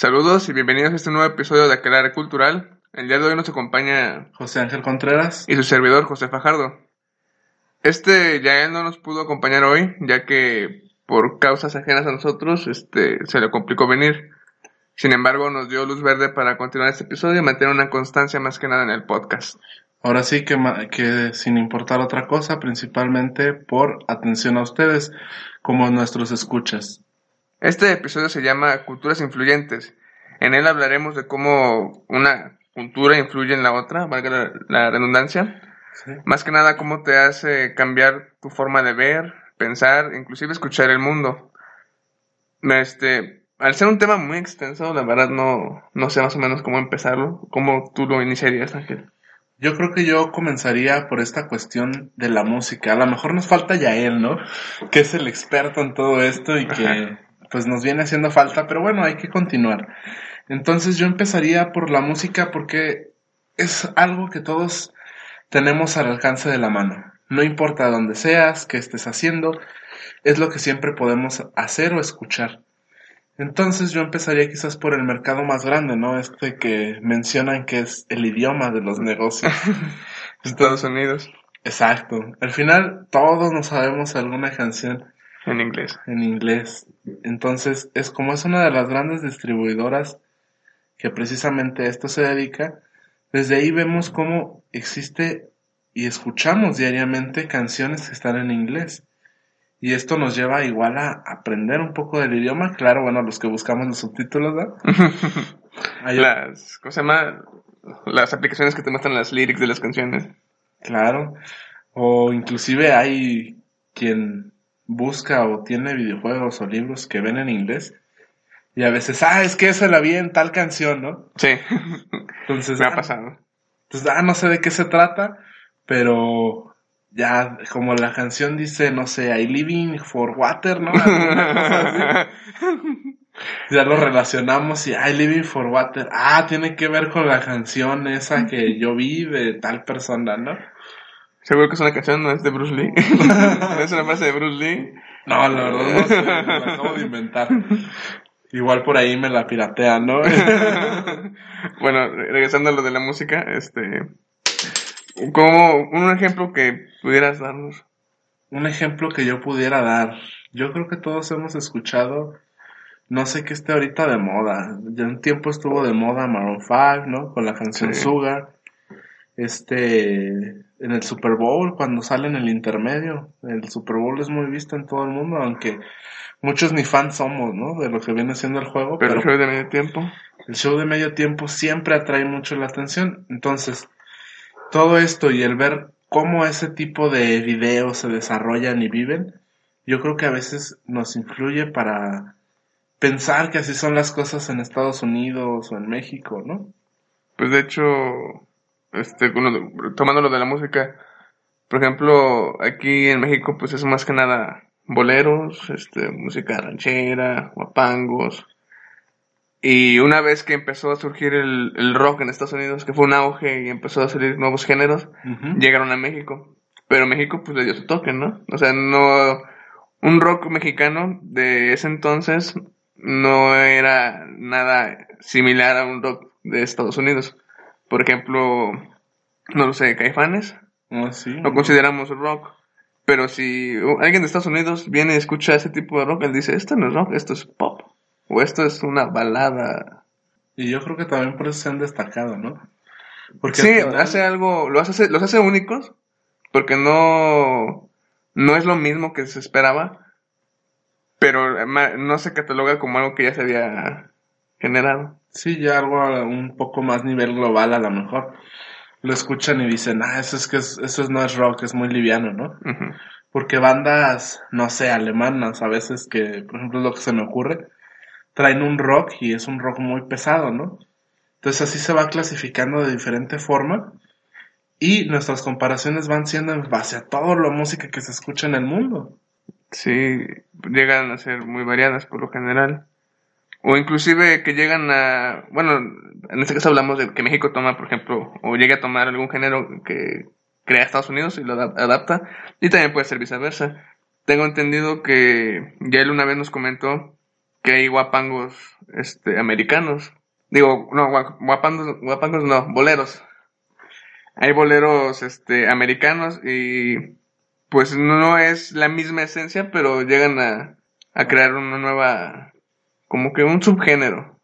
Saludos y bienvenidos a este nuevo episodio de Aquelarre Cultural. El día de hoy nos acompaña José Ángel Contreras y su servidor José Fajardo. Este ya él no nos pudo acompañar hoy, ya que por causas ajenas a nosotros, este, se le complicó venir. Sin embargo, nos dio luz verde para continuar este episodio y mantener una constancia más que nada en el podcast. Ahora sí que, que sin importar otra cosa, principalmente por atención a ustedes, como nuestros escuchas. Este episodio se llama Culturas Influyentes. En él hablaremos de cómo una cultura influye en la otra, valga la, redundancia. Más que nada cómo te hace cambiar tu forma de ver, pensar, inclusive escuchar el mundo. Este, al ser un tema muy extenso, la verdad no, no sé más o menos cómo empezarlo. ¿Cómo tú lo iniciarías, Ángel? Yo creo que yo comenzaría por esta cuestión de la música. A lo mejor nos falta Yael, ¿no? Que es el experto en todo esto y que pues nos viene haciendo falta, pero bueno, hay que continuar. Entonces yo empezaría por la música porque es algo que todos tenemos al alcance de la mano. No importa dónde seas, qué estés haciendo, es lo que siempre podemos hacer o escuchar. Entonces yo empezaría quizás por el mercado más grande, ¿no? Este que mencionan que es el idioma de los negocios. Estados Unidos. Exacto. Al final todos nos sabemos alguna canción en inglés. En inglés. Entonces, es como es una de las grandes distribuidoras que precisamente a esto se dedica, desde ahí vemos cómo existe y escuchamos diariamente canciones que están en inglés. Y esto nos lleva igual a aprender un poco del idioma. Claro, bueno, los que buscamos los subtítulos, ¿no? las, ¿cómo se llama? Las aplicaciones que te muestran las lyrics de las canciones. Claro. O inclusive hay quien busca o tiene videojuegos o libros que ven en inglés. Y a veces, ah, es que eso la vi en tal canción, ¿no? Sí. Entonces, me ha ah, pasado. Entonces, ah, no sé de qué se trata, pero ya como la canción dice, no sé, I living for water, ¿no? ya lo relacionamos y I living for water. Ah, tiene que ver con la canción esa que yo vi de tal persona, ¿no? Seguro que es una canción, no es de Bruce Lee. ¿No es una frase de Bruce Lee? No, la verdad no sé, la acabo de inventar. Igual por ahí me la piratean, ¿no? bueno, regresando a lo de la música, este... Como un ejemplo que pudieras darnos. Un ejemplo que yo pudiera dar. Yo creo que todos hemos escuchado, no sé qué esté ahorita de moda. Ya un tiempo estuvo de moda Maroon 5, ¿no? Con la canción Sugar. Este, en el Super Bowl, cuando sale en el intermedio. El Super Bowl es muy visto en todo el mundo, aunque muchos ni fans somos, ¿no? De lo que viene siendo el juego. Pero, el show de medio tiempo. El show de medio tiempo siempre atrae mucho la atención. Entonces, todo esto y el ver cómo ese tipo de videos se desarrollan y viven, yo creo que a veces nos influye para pensar que así son las cosas en Estados Unidos o en México, ¿no? Pues de hecho, este, tomando lo de la música, por ejemplo, aquí en México, pues es más que nada boleros, este, música ranchera, guapangos. Y una vez que empezó a surgir el, rock en Estados Unidos, que fue un auge y empezó a salir nuevos géneros, llegaron a México. Pero México, pues le dio su toque, ¿no? O sea, no. Un rock mexicano de ese entonces no era nada similar a un rock de Estados Unidos. Por ejemplo, no lo sé, Caifanes. Ah, sí. Lo consideramos rock. Pero si alguien de Estados Unidos viene y escucha ese tipo de rock, él dice, esto no es rock, esto es pop. O esto es una balada. Y yo creo que también por eso se han destacado, ¿no? Porque sí, hace algo, los hace, los hace únicos, porque no, no es lo mismo que se esperaba, pero no se cataloga como algo que ya se había generado. Sí, ya algo a un poco más nivel global a lo mejor. Lo escuchan y dicen, ah, eso es que eso no es rock, es muy liviano, ¿no? Porque bandas, no sé, alemanas, a veces que, por ejemplo, es lo que se me ocurre, traen un rock y es un rock muy pesado, ¿no? Entonces así se va clasificando de diferente forma y nuestras comparaciones van siendo en base a toda la música que se escucha en el mundo. Sí, llegan a ser muy variadas por lo general. O inclusive que llegan a, bueno, en este caso hablamos de que México toma, por ejemplo, o llega a tomar algún género que crea Estados Unidos y lo adapta, y también puede ser viceversa. Tengo entendido que ya él una vez nos comentó que hay guapangos este, americanos. Digo, no, guapangos, guapangos no, boleros. Hay boleros este, americanos y pues no es la misma esencia, pero llegan a, a crear una nueva, como que un subgénero.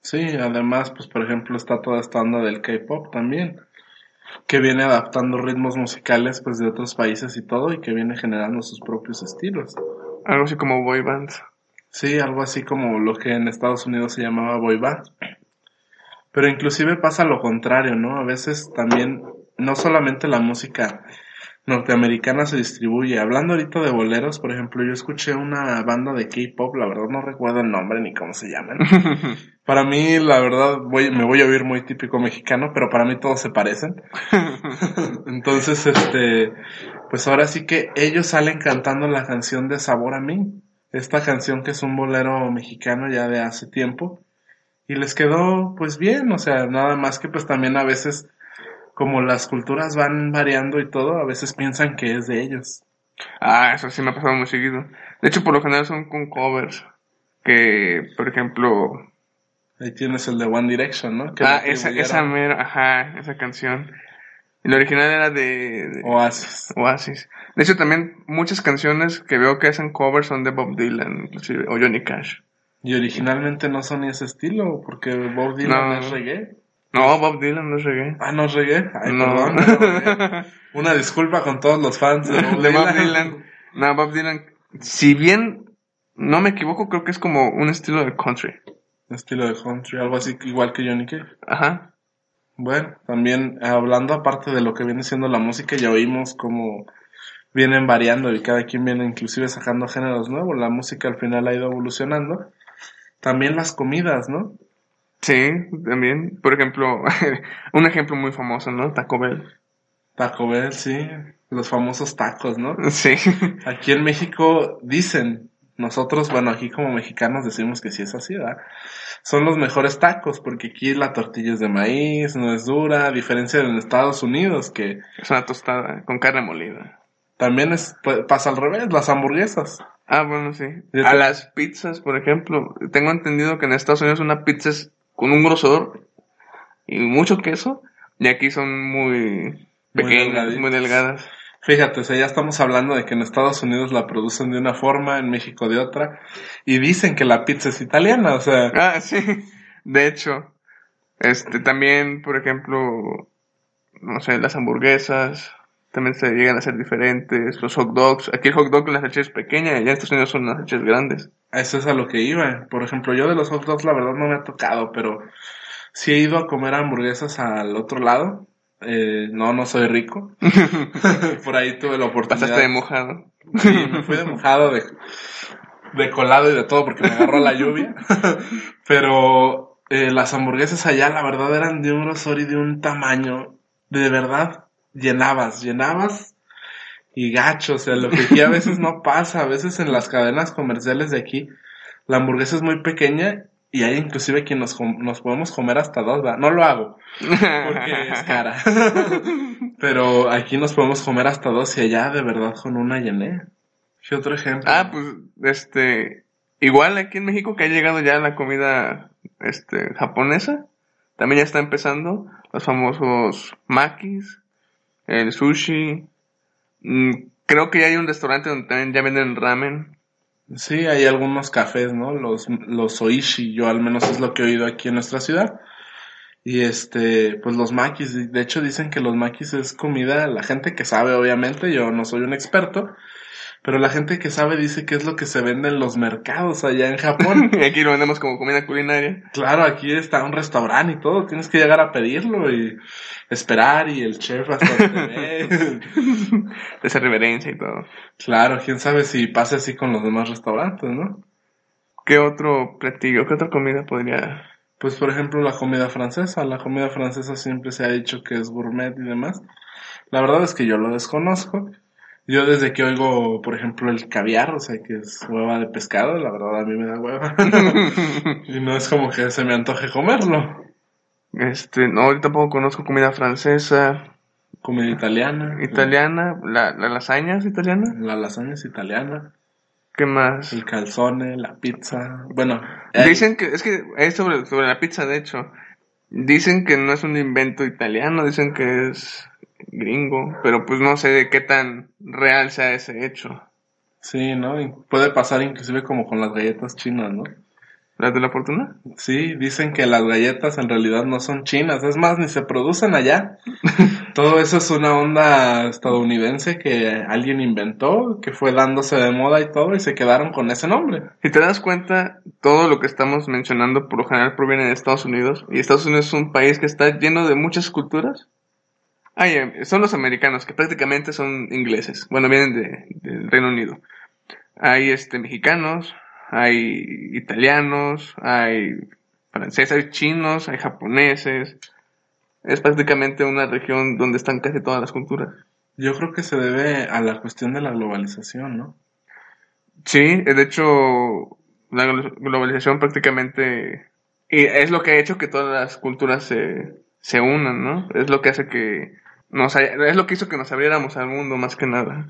Sí, además, pues por ejemplo está toda esta onda del K-pop también, que viene adaptando ritmos musicales pues de otros países y todo y que viene generando sus propios estilos. Algo así como boy band. Sí, algo así como lo que en Estados Unidos se llamaba boy band. Pero inclusive pasa lo contrario, ¿no? A veces también no solamente la música norteamericana se distribuye. Hablando ahorita de boleros, por ejemplo, yo escuché una banda de K-pop, la verdad no recuerdo el nombre ni cómo se llaman. para mí, la verdad, voy, me voy a oír muy típico mexicano, pero para mí todos se parecen. Entonces, este, pues ahora sí que ellos salen cantando la canción de Sabor a mí. Esta canción que es un bolero mexicano ya de hace tiempo. Y les quedó pues bien, o sea, nada más que pues también a veces como las culturas van variando y todo, a veces piensan que es de ellos. Ah, eso sí me ha pasado muy seguido. De hecho, por lo general son con covers. Que, por ejemplo... Ahí tienes el de One Direction, ¿no? ah, esa, esa mera, ajá, esa canción. El original era de, Oasis. Oasis. De hecho, también muchas canciones que veo que hacen covers son de Bob Dylan, inclusive, o Johnny Cash. Y originalmente no son ese estilo, porque Bob Dylan es reggae. No, Bob Dylan no es reggae. Ah, no es reggae. Ay, perdón. Una disculpa con todos los fans de Bob, Dylan. No, Bob Dylan, si bien no me equivoco, creo que es como un estilo de country. Un estilo de country, algo así igual que Johnny Cage. Ajá. Bueno, también hablando aparte de lo que viene siendo la música, ya oímos cómo vienen variando y cada quien viene inclusive sacando géneros nuevos. La música al final ha ido evolucionando. También las comidas, ¿no? Sí, también. Por ejemplo, un ejemplo muy famoso, ¿no? Taco Bell. Taco Bell, sí. Los famosos tacos, ¿no? Sí. Aquí en México dicen, nosotros, bueno, aquí como mexicanos decimos que sí es así, ¿verdad? Son los mejores tacos, porque aquí la tortilla es de maíz, no es dura, a diferencia de en Estados Unidos, que... Es una tostada con carne molida. También es, pasa al revés, las hamburguesas. Ah, bueno, sí. A las pizzas, por ejemplo. Tengo entendido que en Estados Unidos una pizza es con un grosor y mucho queso, y aquí son muy pequeñas, muy, delgadas. Fíjate, o sea, ya estamos hablando de que en Estados Unidos la producen de una forma, en México de otra, y dicen que la pizza es italiana, o sea. Ah, sí, de hecho. Este, también, por ejemplo, no sé, las hamburguesas, también se llegan a ser diferentes, los hot dogs. Aquí el hot dog las leche es pequeña, allá en Estados Unidos son las leches grandes. Eso es a lo que iba. Por ejemplo, yo de los hot dogs la verdad no me ha tocado, pero sí he ido a comer hamburguesas al otro lado. Eh, no, no soy rico. Por ahí tuve la oportunidad. Pasaste de mojado. Sí, me fui de mojado, de, de colado y de todo porque me agarró la lluvia. pero eh, las hamburguesas allá la verdad eran de un grosor y de un tamaño. De verdad, llenabas, llenabas y gacho, o sea, lo que aquí a veces no pasa, a veces en las cadenas comerciales de aquí, la hamburguesa es muy pequeña y hay inclusive quien nos, nos podemos comer hasta dos, ¿verdad? No lo hago, porque es cara. Pero aquí nos podemos comer hasta dos y allá de verdad con una llené. ¿Qué otro ejemplo? Ah, pues, este, igual aquí en México que ha llegado ya la comida, este, japonesa, también ya está empezando, los famosos makis, el sushi. Mm, creo que ya hay un restaurante donde también ya venden ramen. Sí, hay algunos cafés, ¿no? Los, los oishi, yo al menos es lo que he oído aquí en nuestra ciudad. Y este, pues los makis, de hecho dicen que los makis es comida, la gente que sabe obviamente, yo no soy un experto, pero la gente que sabe dice que es lo que se vende en los mercados allá en Japón. y aquí lo vendemos como comida culinaria. Claro, aquí está un restaurante y todo, tienes que llegar a pedirlo y esperar y el chef hasta te ve. Esa reverencia y todo. Claro, quién sabe si pasa así con los demás restaurantes, ¿no? ¿Qué otro platillo, qué otra comida podría...? Pues por ejemplo la comida francesa. La comida francesa siempre se ha dicho que es gourmet y demás. La verdad es que yo lo desconozco. Yo desde que oigo, por ejemplo, el caviar, o sea, que es hueva de pescado, la verdad a mí me da hueva. y no es como que se me antoje comerlo. Este, no, yo tampoco conozco comida francesa. Comida italiana. Italiana, la, la lasaña es italiana. La lasaña es italiana. ¿Qué más? El calzone, la pizza. Bueno, Dicen que, es que es sobre, sobre la pizza, de hecho. Dicen que no es un invento italiano, dicen que es gringo, pero pues no sé de qué tan real sea ese hecho. Sí, ¿no? Y puede pasar inclusive como con las galletas chinas, ¿no? ¿Las de la fortuna? Sí, dicen que las galletas en realidad no son chinas, es más, ni se producen allá. Todo eso es una onda estadounidense que alguien inventó, que fue dándose de moda y todo, y se quedaron con ese nombre. Si te das cuenta, todo lo que estamos mencionando por lo general proviene de Estados Unidos, y Estados Unidos es un país que está lleno de muchas culturas. Ah, son los americanos, que prácticamente son ingleses. Bueno, vienen de, del Reino Unido. Hay este, mexicanos, hay italianos, hay franceses, hay chinos, hay japoneses. Es prácticamente una región donde están casi todas las culturas. Yo creo que se debe a la cuestión de la globalización, ¿no? Sí, de hecho, la glo- globalización prácticamente es lo que ha hecho que todas las culturas se, se unan, ¿no? Es lo que hace que nos es lo que hizo que nos abriéramos al mundo más que nada.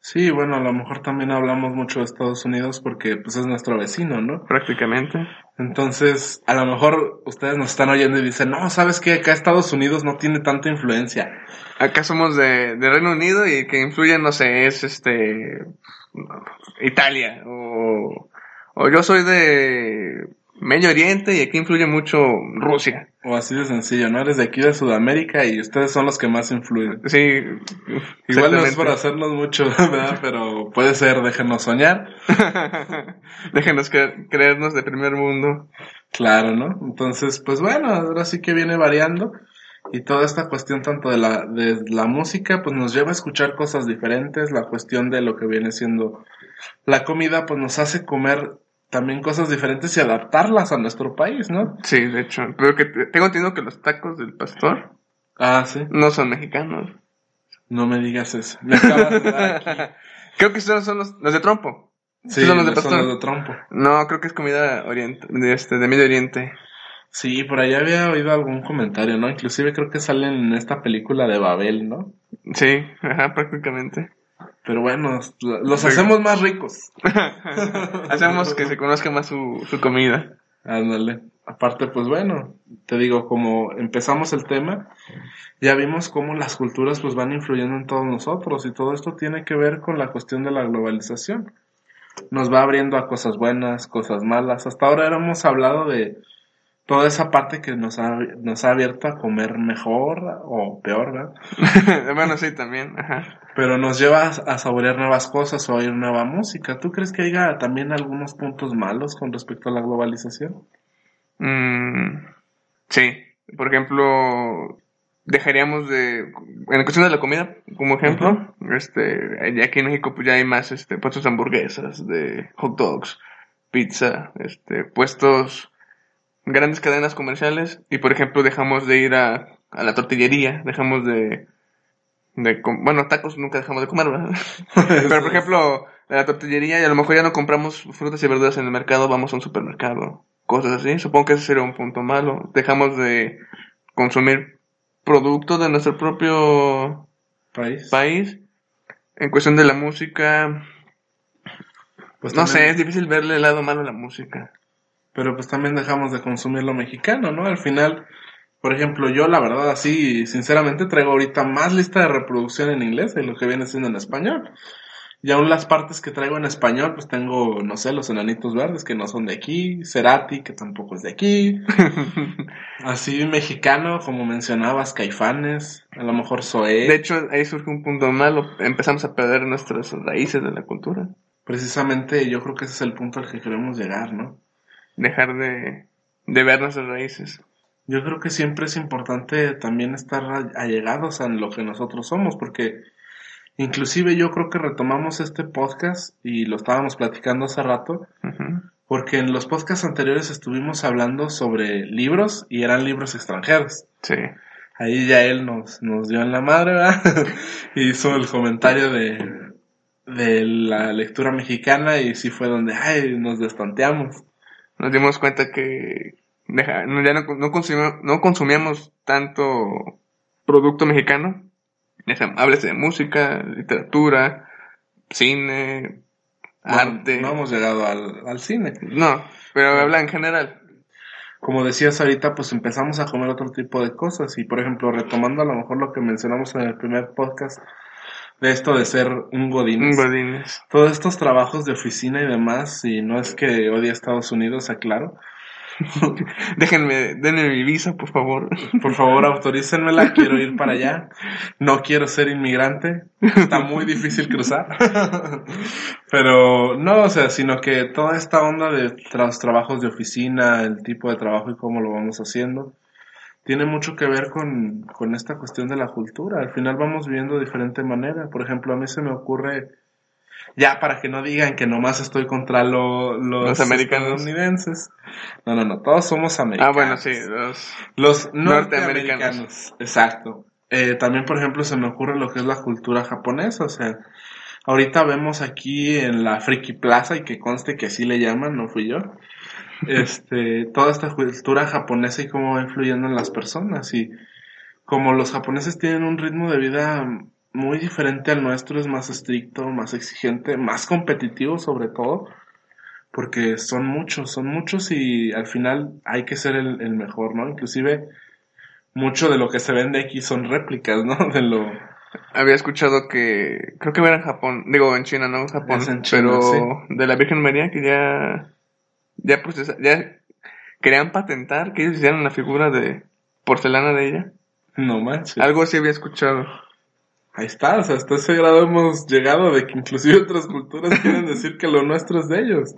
Sí, bueno, a lo mejor también hablamos mucho de Estados Unidos porque pues es nuestro vecino, ¿no? Prácticamente. Entonces, a lo mejor ustedes nos están oyendo y dicen, no, ¿sabes qué? Acá Estados Unidos no tiene tanta influencia. Acá somos de, de Reino Unido y que influye, no sé, es este Italia o, o yo soy de Medio Oriente y aquí influye mucho Rusia. O así de sencillo, ¿no? Eres de aquí de Sudamérica y ustedes son los que más influyen. Sí, Igual no es por hacernos mucho, ¿verdad? Pero puede ser, déjenos soñar. Déjenos cre- creernos de primer mundo. Claro, ¿no? Entonces, pues bueno, ahora sí que viene variando. Y toda esta cuestión tanto de la, de la música, pues nos lleva a escuchar cosas diferentes. La cuestión de lo que viene siendo la comida, pues nos hace comer también cosas diferentes y adaptarlas a nuestro país, ¿no? Sí, de hecho. Pero que te- tengo entendido que los tacos del pastor Ah, sí. no son mexicanos. No me digas eso. Me acabas de dar aquí. Creo que son, son los, los de trompo. Sí, son los de son pastor. los de trompo. No, creo que es comida oriente, de, este, de Medio Oriente. Sí, por ahí había oído algún comentario, ¿no? Inclusive creo que salen en esta película de Babel, ¿no? Sí, ajá, prácticamente. Pero bueno, los hacemos más ricos. Hacemos que se conozca más su, su comida. Ándale. Aparte, pues bueno, te digo, como empezamos el tema, ya vimos cómo las culturas pues van influyendo en todos nosotros y todo esto tiene que ver con la cuestión de la globalización. Nos va abriendo a cosas buenas, cosas malas. Hasta ahora hemos hablado de toda esa parte que nos ha, nos ha abierto a comer mejor o peor, ¿verdad? bueno, sí, también, ajá. Pero nos lleva a, a saborear nuevas cosas o a oír nueva música. ¿Tú crees que haya también algunos puntos malos con respecto a la globalización? Mm, sí, por ejemplo, dejaríamos de, en cuestión de la comida, como ejemplo, este, aquí en México pues ya hay más, este, puestos de hamburguesas, de hot dogs, pizza, este, puestos, grandes cadenas comerciales, y por ejemplo dejamos de ir a, a la tortillería, dejamos de, bueno, tacos nunca dejamos de comer, ¿verdad? Pero por ejemplo, a la tortillería y a lo mejor ya no compramos frutas y verduras en el mercado, vamos a un supermercado, cosas así. Supongo que ese sería un punto malo. Dejamos de consumir productos de nuestro propio País. país. En cuestión de la música, Pues no también- sé, es difícil verle el lado malo a la música. Pero pues también dejamos de consumir lo mexicano, ¿no? Al final, por ejemplo, yo la verdad así, sinceramente traigo ahorita más lista de reproducción en inglés de lo que viene siendo en español. Y aún las partes que traigo en español, pues tengo, no sé, los enanitos verdes que no son de aquí, Cerati que tampoco es de aquí, así mexicano, como mencionabas, Caifanes, a lo mejor Zoé. De hecho, ahí surge un punto malo. Empezamos a perder nuestras raíces de la cultura. Precisamente yo creo que ese es el punto al que queremos llegar, ¿no? Dejar de, de ver nuestras raíces. Yo creo que siempre es importante también estar allegados a lo que nosotros somos, porque inclusive yo creo que retomamos este podcast y lo estábamos platicando hace rato. Porque en los podcasts anteriores estuvimos hablando sobre libros y eran libros extranjeros. Sí. Ahí ya él nos, nos dio en la madre, ¿verdad? Hizo el comentario de, de la lectura mexicana y sí fue donde, ay, nos destanteamos. Nos dimos cuenta que deja, ya no, no, consumíamos, no consumíamos tanto producto mexicano. Háblese de música, literatura, cine, arte. no hemos llegado al, al cine. No, pero habla en general. Como decías ahorita, pues empezamos a comer otro tipo de cosas y, por ejemplo, retomando a lo mejor lo que mencionamos en el primer podcast, de esto de ser un godín. Un godines. Todos estos trabajos de oficina y demás, y no es que odie a Estados Unidos, aclaro. Déjenme, denme mi visa, por favor. Por favor, autorícenmela, quiero ir para allá. No quiero ser inmigrante, está muy difícil cruzar. Pero no, o sea, sino que toda esta onda de los trabajos de oficina, el tipo de trabajo y cómo lo vamos haciendo, tiene mucho que ver con, con esta cuestión de la cultura. Al final vamos viviendo de diferente manera. Por ejemplo, a mí se me ocurre, ya para que no digan que nomás estoy contra lo- los, Los americanos. estadounidenses. No, no, no, todos somos americanos. Ah, bueno, sí. Los... Los Norteamericanos. norteamericanos. Exacto. Eh, también, por ejemplo, se me ocurre lo que es la cultura japonesa. O sea, ahorita vemos aquí en la Friki Plaza, y que conste que así le llaman, no fui yo. Este, toda esta cultura japonesa y cómo va influyendo en las personas. Y como los japoneses tienen un ritmo de vida muy diferente al nuestro, es más estricto, más exigente, más competitivo sobre todo porque son muchos, son muchos y al final hay que ser el, el mejor, ¿no? Inclusive mucho de lo que se vende aquí son réplicas, ¿no? De lo... Había escuchado que, creo que era en Japón, digo en China, no en Japón, en China, pero sí. de la Virgen María que ya, ya procesa- ya querían patentar que ellos hicieran la figura de porcelana de ella. No manches. Algo así había escuchado. Ahí está, o sea, hasta ese grado hemos llegado de que inclusive otras culturas quieren decir que lo nuestro es de ellos.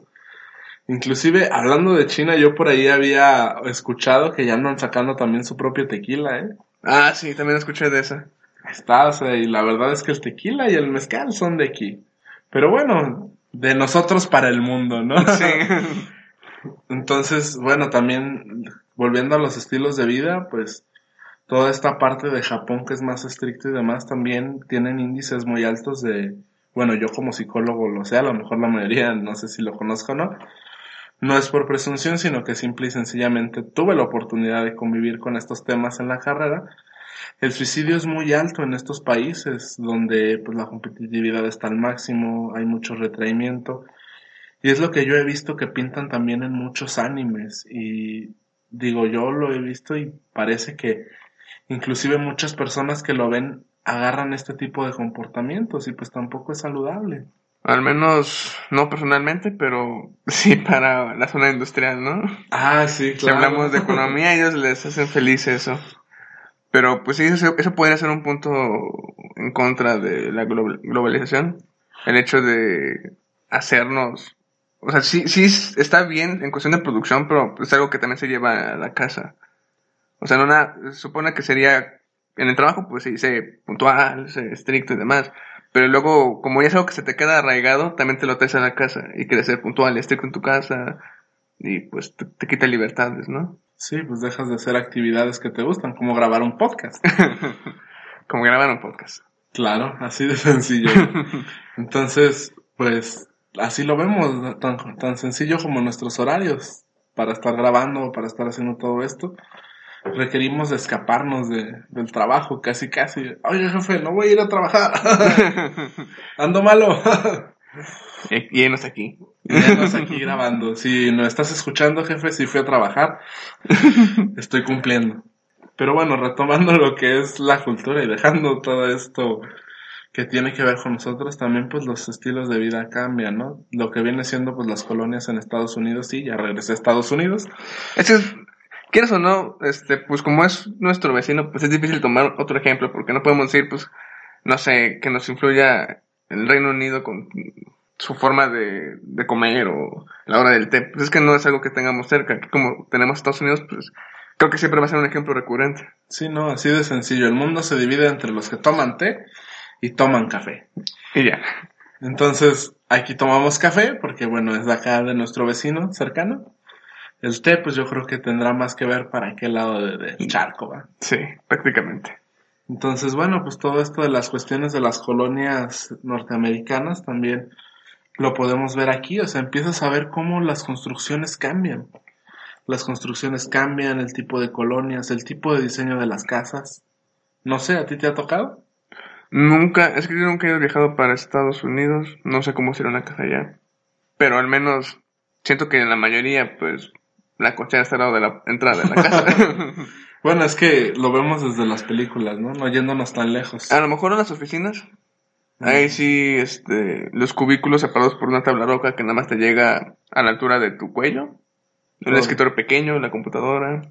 Inclusive, hablando de China, yo por ahí había escuchado que ya andan sacando también su propio tequila, ¿eh? Ah, sí, también escuché de esa. Está, o sea, y la verdad es que el tequila y el mezcal son de aquí. Pero bueno, de nosotros para el mundo, ¿no? Sí. Entonces, bueno, también volviendo a los estilos de vida, pues toda esta parte de Japón que es más estricto y demás también tienen índices muy altos de, bueno, yo como psicólogo lo sé, a lo mejor la mayoría no sé si lo conozco o no. No es por presunción, sino que simple y sencillamente tuve la oportunidad de convivir con estos temas en la carrera. El suicidio es muy alto en estos países donde pues la competitividad está al máximo, hay mucho retraimiento. Y es lo que yo he visto que pintan también en muchos animes. Y digo, yo lo he visto y parece que inclusive muchas personas que lo ven agarran este tipo de comportamientos y pues tampoco es saludable. Al menos, no personalmente, pero sí para la zona industrial, ¿no? Ah, sí, Si hablamos de economía, ellos les hacen feliz eso. Pero pues sí, eso, eso podría ser un punto en contra de la glo- globalización. El hecho de hacernos... O sea, sí, sí está bien en cuestión de producción, pero es algo que también se lleva a la casa. O sea, no nada, se supone que sería... En el trabajo, pues sí, sé puntual, sé estricto y demás. Pero luego, como ya es algo que se te queda arraigado, también te lo traes a la casa. Y quieres ser puntual y estricto en tu casa. Y pues te, te quita libertades, ¿no? Sí, pues dejas de hacer actividades que te gustan, como grabar un podcast. Como grabar un podcast. Claro, así de sencillo. Entonces, pues así lo vemos, tan, tan sencillo como nuestros horarios para estar grabando, para estar haciendo todo esto. Requerimos de escaparnos de, del trabajo, casi casi. Oye, jefe, no voy a ir a trabajar. Ando malo. y, y enos aquí. Y ya nos aquí grabando. Si no estás escuchando, jefe, si fui a trabajar, estoy cumpliendo. Pero bueno, retomando lo que es la cultura y dejando todo esto que tiene que ver con nosotros, también pues los estilos de vida cambian, ¿no? Lo que viene siendo pues las colonias en Estados Unidos, sí, ya regresé a Estados Unidos. Es que, quieres o no, este, pues como es nuestro vecino, pues es difícil tomar otro ejemplo, porque no podemos decir, pues, no sé, que nos influya el Reino Unido con su forma de, de comer o la hora del té. Pues es que no es algo que tengamos cerca. Aquí como tenemos Estados Unidos, pues creo que siempre va a ser un ejemplo recurrente. Sí, no, así de sencillo. El mundo se divide entre los que toman té y toman café. Y ya. Entonces, aquí tomamos café, porque bueno, es de acá de nuestro vecino cercano. El té, pues yo creo que tendrá más que ver para qué lado de- del charco, ¿va? Sí, prácticamente. Entonces, bueno, pues todo esto de las cuestiones de las colonias norteamericanas también lo podemos ver aquí, o sea, empiezas a ver cómo las construcciones cambian. Las construcciones cambian, el tipo de colonias, el tipo de diseño de las casas. No sé, ¿a ti te ha tocado? Nunca, es que yo nunca he viajado para Estados Unidos, no sé cómo será una casa allá, pero al menos siento que en la mayoría, pues, la cochera está al lado de la entrada de la casa. Bueno, es que lo vemos desde las películas, ¿no? No yéndonos tan lejos. A lo mejor en las oficinas, ahí sí, este, los cubículos separados por una tabla roca que nada más te llega a la altura de tu cuello, un Oh. escritorio pequeño, la computadora,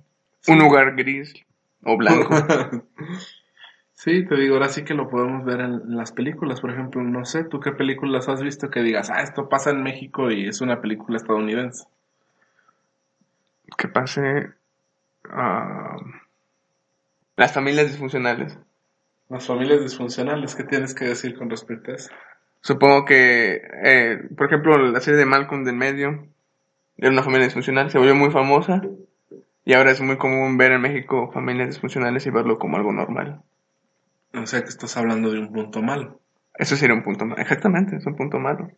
un lugar gris o blanco. Sí, te digo, ahora sí que lo podemos ver en, las películas, por ejemplo, no sé, ¿tú qué películas has visto que digas, ah, esto pasa en México y es una película estadounidense? que pase ah, las familias disfuncionales. Las familias disfuncionales, ¿qué tienes que decir con respecto a eso? Supongo que, eh, por ejemplo, la serie de Malcolm del medio era una familia disfuncional, se volvió muy famosa y ahora es muy común ver en México familias disfuncionales y verlo como algo normal. O sea que estás hablando de un punto malo. Eso sería un punto malo. Exactamente, es un punto malo.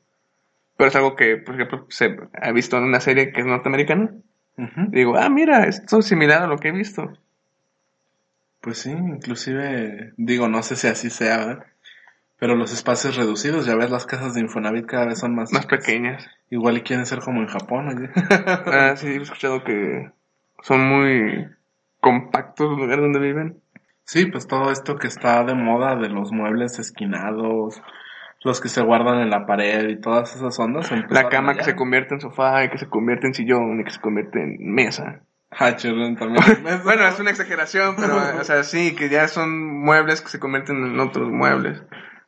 Pero es algo que, por ejemplo, se ha visto en una serie que es norteamericana. Digo, ah, mira, esto es similar a lo que he visto. Pues sí, inclusive, digo, no sé si así sea, ¿verdad? Pero los espacios reducidos, ya ves, las casas de Infonavit cada vez son más, Más pequeñas. Igual y quieren ser como en Japón, oye. Ah, sí, he escuchado que son muy compactos los lugares donde viven. Sí, pues todo esto que está de moda de los muebles esquinados, los que se guardan en la pared y todas esas ondas. La cama que se convierte en sofá y que se convierte en sillón y que se convierte en mesa. Ah, también. Bueno, es una exageración, pero, o sea, sí, que ya son muebles que se convierten en otros muebles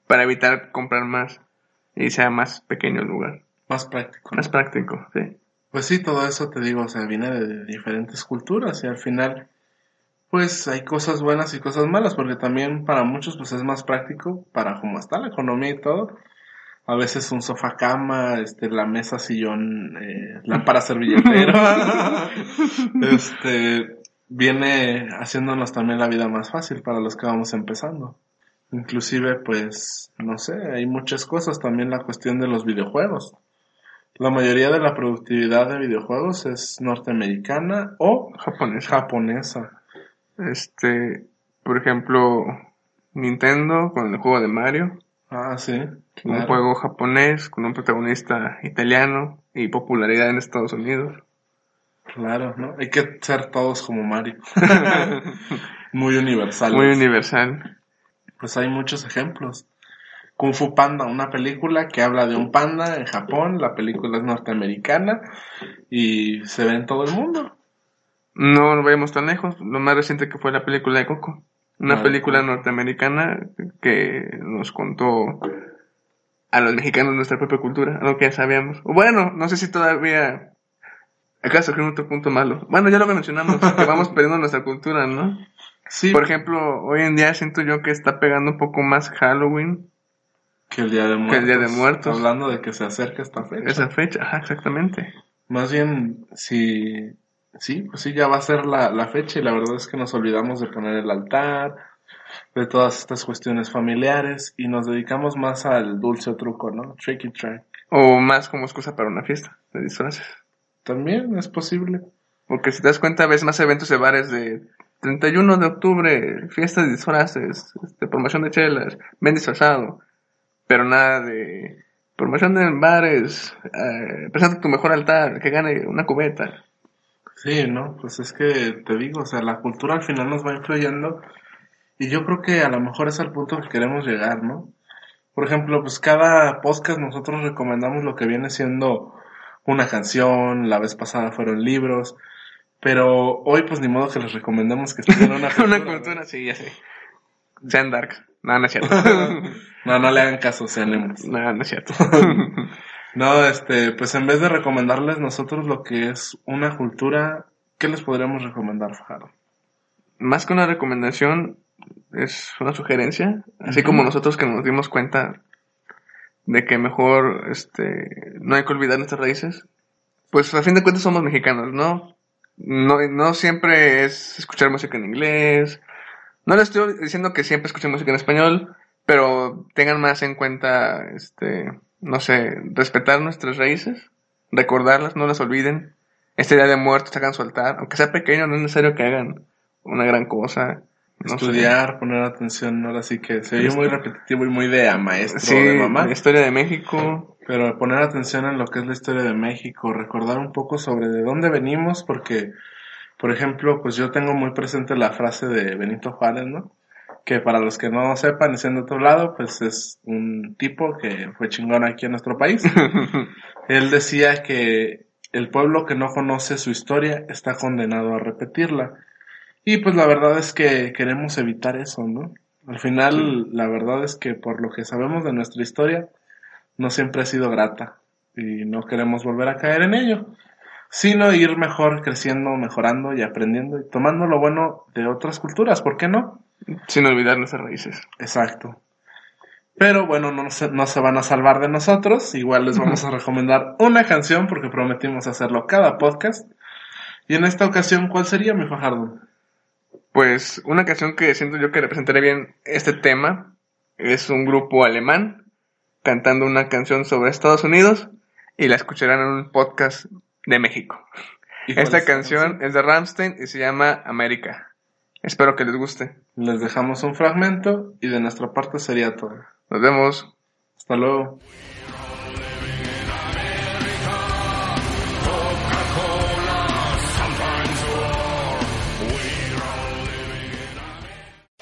para evitar comprar más y sea más pequeño el lugar. Más práctico. Más práctico, sí. Pues sí, todo eso te digo, o sea, viene de diferentes culturas y al final, pues hay cosas buenas y cosas malas, porque también para muchos pues es más práctico para cómo está la economía y todo. A veces un sofá cama, este, la mesa, sillón, eh, lámpara servilletero, este, viene haciéndonos también la vida más fácil para los que vamos empezando. Inclusive, pues, no sé, hay muchas cosas, también la cuestión de los videojuegos. La mayoría de la productividad de videojuegos es norteamericana o Japonés. japonesa. Este, por ejemplo, Nintendo con el juego de Mario. Ah, sí. Un juego japonés con un protagonista italiano y popularidad en Estados Unidos. Claro, ¿no? Hay que ser todos como Mario. Muy universales. Muy universal. Pues hay muchos ejemplos. Kung Fu Panda, una película que habla de un panda en Japón, la película es norteamericana y se ve en todo el mundo. No nos vayamos tan lejos. Lo más reciente que fue la película de Coco. Una Ah, película norteamericana que nos contó a los mexicanos nuestra propia cultura, algo que ya sabíamos. Bueno, no sé si todavía... Acá surgió otro punto malo. Bueno, ya lo mencionamos, que vamos perdiendo nuestra cultura, ¿no? Sí, Por ejemplo, hoy en día siento yo que está pegando un poco más Halloween, que el Día de Muertos. que el Día de Muertos. Hablando de que se acerca esta fecha. esa fecha. Ajá, exactamente. Más bien, si... Sí, pues sí, ya va a ser la, la fecha y la verdad es que nos olvidamos de poner el altar, de todas estas cuestiones familiares y nos dedicamos más al dulce truco, ¿no? Tricky track. O más como excusa para una fiesta de disfraces. También es posible. Porque si te das cuenta, ves más eventos de bares de 31 de octubre, fiestas de disfraces, este, promoción de chelas, ven disfrazado. Pero nada de promoción de bares, eh, presenta tu mejor altar, que gane una cubeta. Sí, ¿no? Pues es que te digo, o sea, la cultura al final nos va influyendo y yo creo que a lo mejor es al punto que queremos llegar, ¿no? Por ejemplo, pues cada podcast nosotros recomendamos lo que viene siendo una canción, la vez pasada fueron libros, pero hoy pues ni modo que les recomendemos que estudien una cultura. una cultura, sí, ya sé. Sean dark. No, no es cierto. No, no le hagan caso, sean emos. no, no es cierto. No, este, pues en vez de recomendarles nosotros lo que es una cultura, ¿qué les podríamos recomendar, Fajardo? más que una recomendación, es una sugerencia. Así como nosotros que nos dimos cuenta de que mejor este, no hay que olvidar nuestras raíces. Pues a fin de cuentas somos mexicanos, ¿no? No, no siempre es escuchar música en inglés. No le estoy diciendo que siempre escuchen música en español, pero tengan más en cuenta, este, no sé, respetar nuestras raíces, recordarlas, no las olviden. Este día de muertos hagan soltar, aunque sea pequeño, no es necesario que hagan una gran cosa. Estudiar, poner atención, ahora sí que se oye muy repetitivo y muy de maestro de mamá. La historia de México. Pero poner atención en lo que es la historia de México, recordar un poco sobre de dónde venimos, porque, por ejemplo, pues yo tengo muy presente la frase de Benito Juárez, ¿no? Que para los que no sepan y sean de otro lado, pues es un tipo que fue chingón aquí en nuestro país. Él decía que el pueblo que no conoce su historia está condenado a repetirla. Y pues la verdad es que queremos evitar eso, ¿no? Al final, la verdad es que por lo que sabemos de nuestra historia, no siempre ha sido grata y no queremos volver a caer en ello, sino ir mejor creciendo, mejorando y aprendiendo y tomando lo bueno de otras culturas, ¿por qué no? Sin olvidar nuestras raíces. Exacto. Pero bueno, no se, no se van a salvar de nosotros. Igual les vamos a recomendar una canción porque prometimos hacerlo cada podcast. Y en esta ocasión, ¿cuál sería, mi Fajardo? Pues una canción que siento yo que representaría bien este tema es un grupo alemán cantando una canción sobre Estados Unidos y la escucharán en un podcast de México. Esta canción es de Ramstein y se llama América. Espero que les guste. Les dejamos un fragmento y de nuestra parte sería todo. Nos vemos. Hasta luego.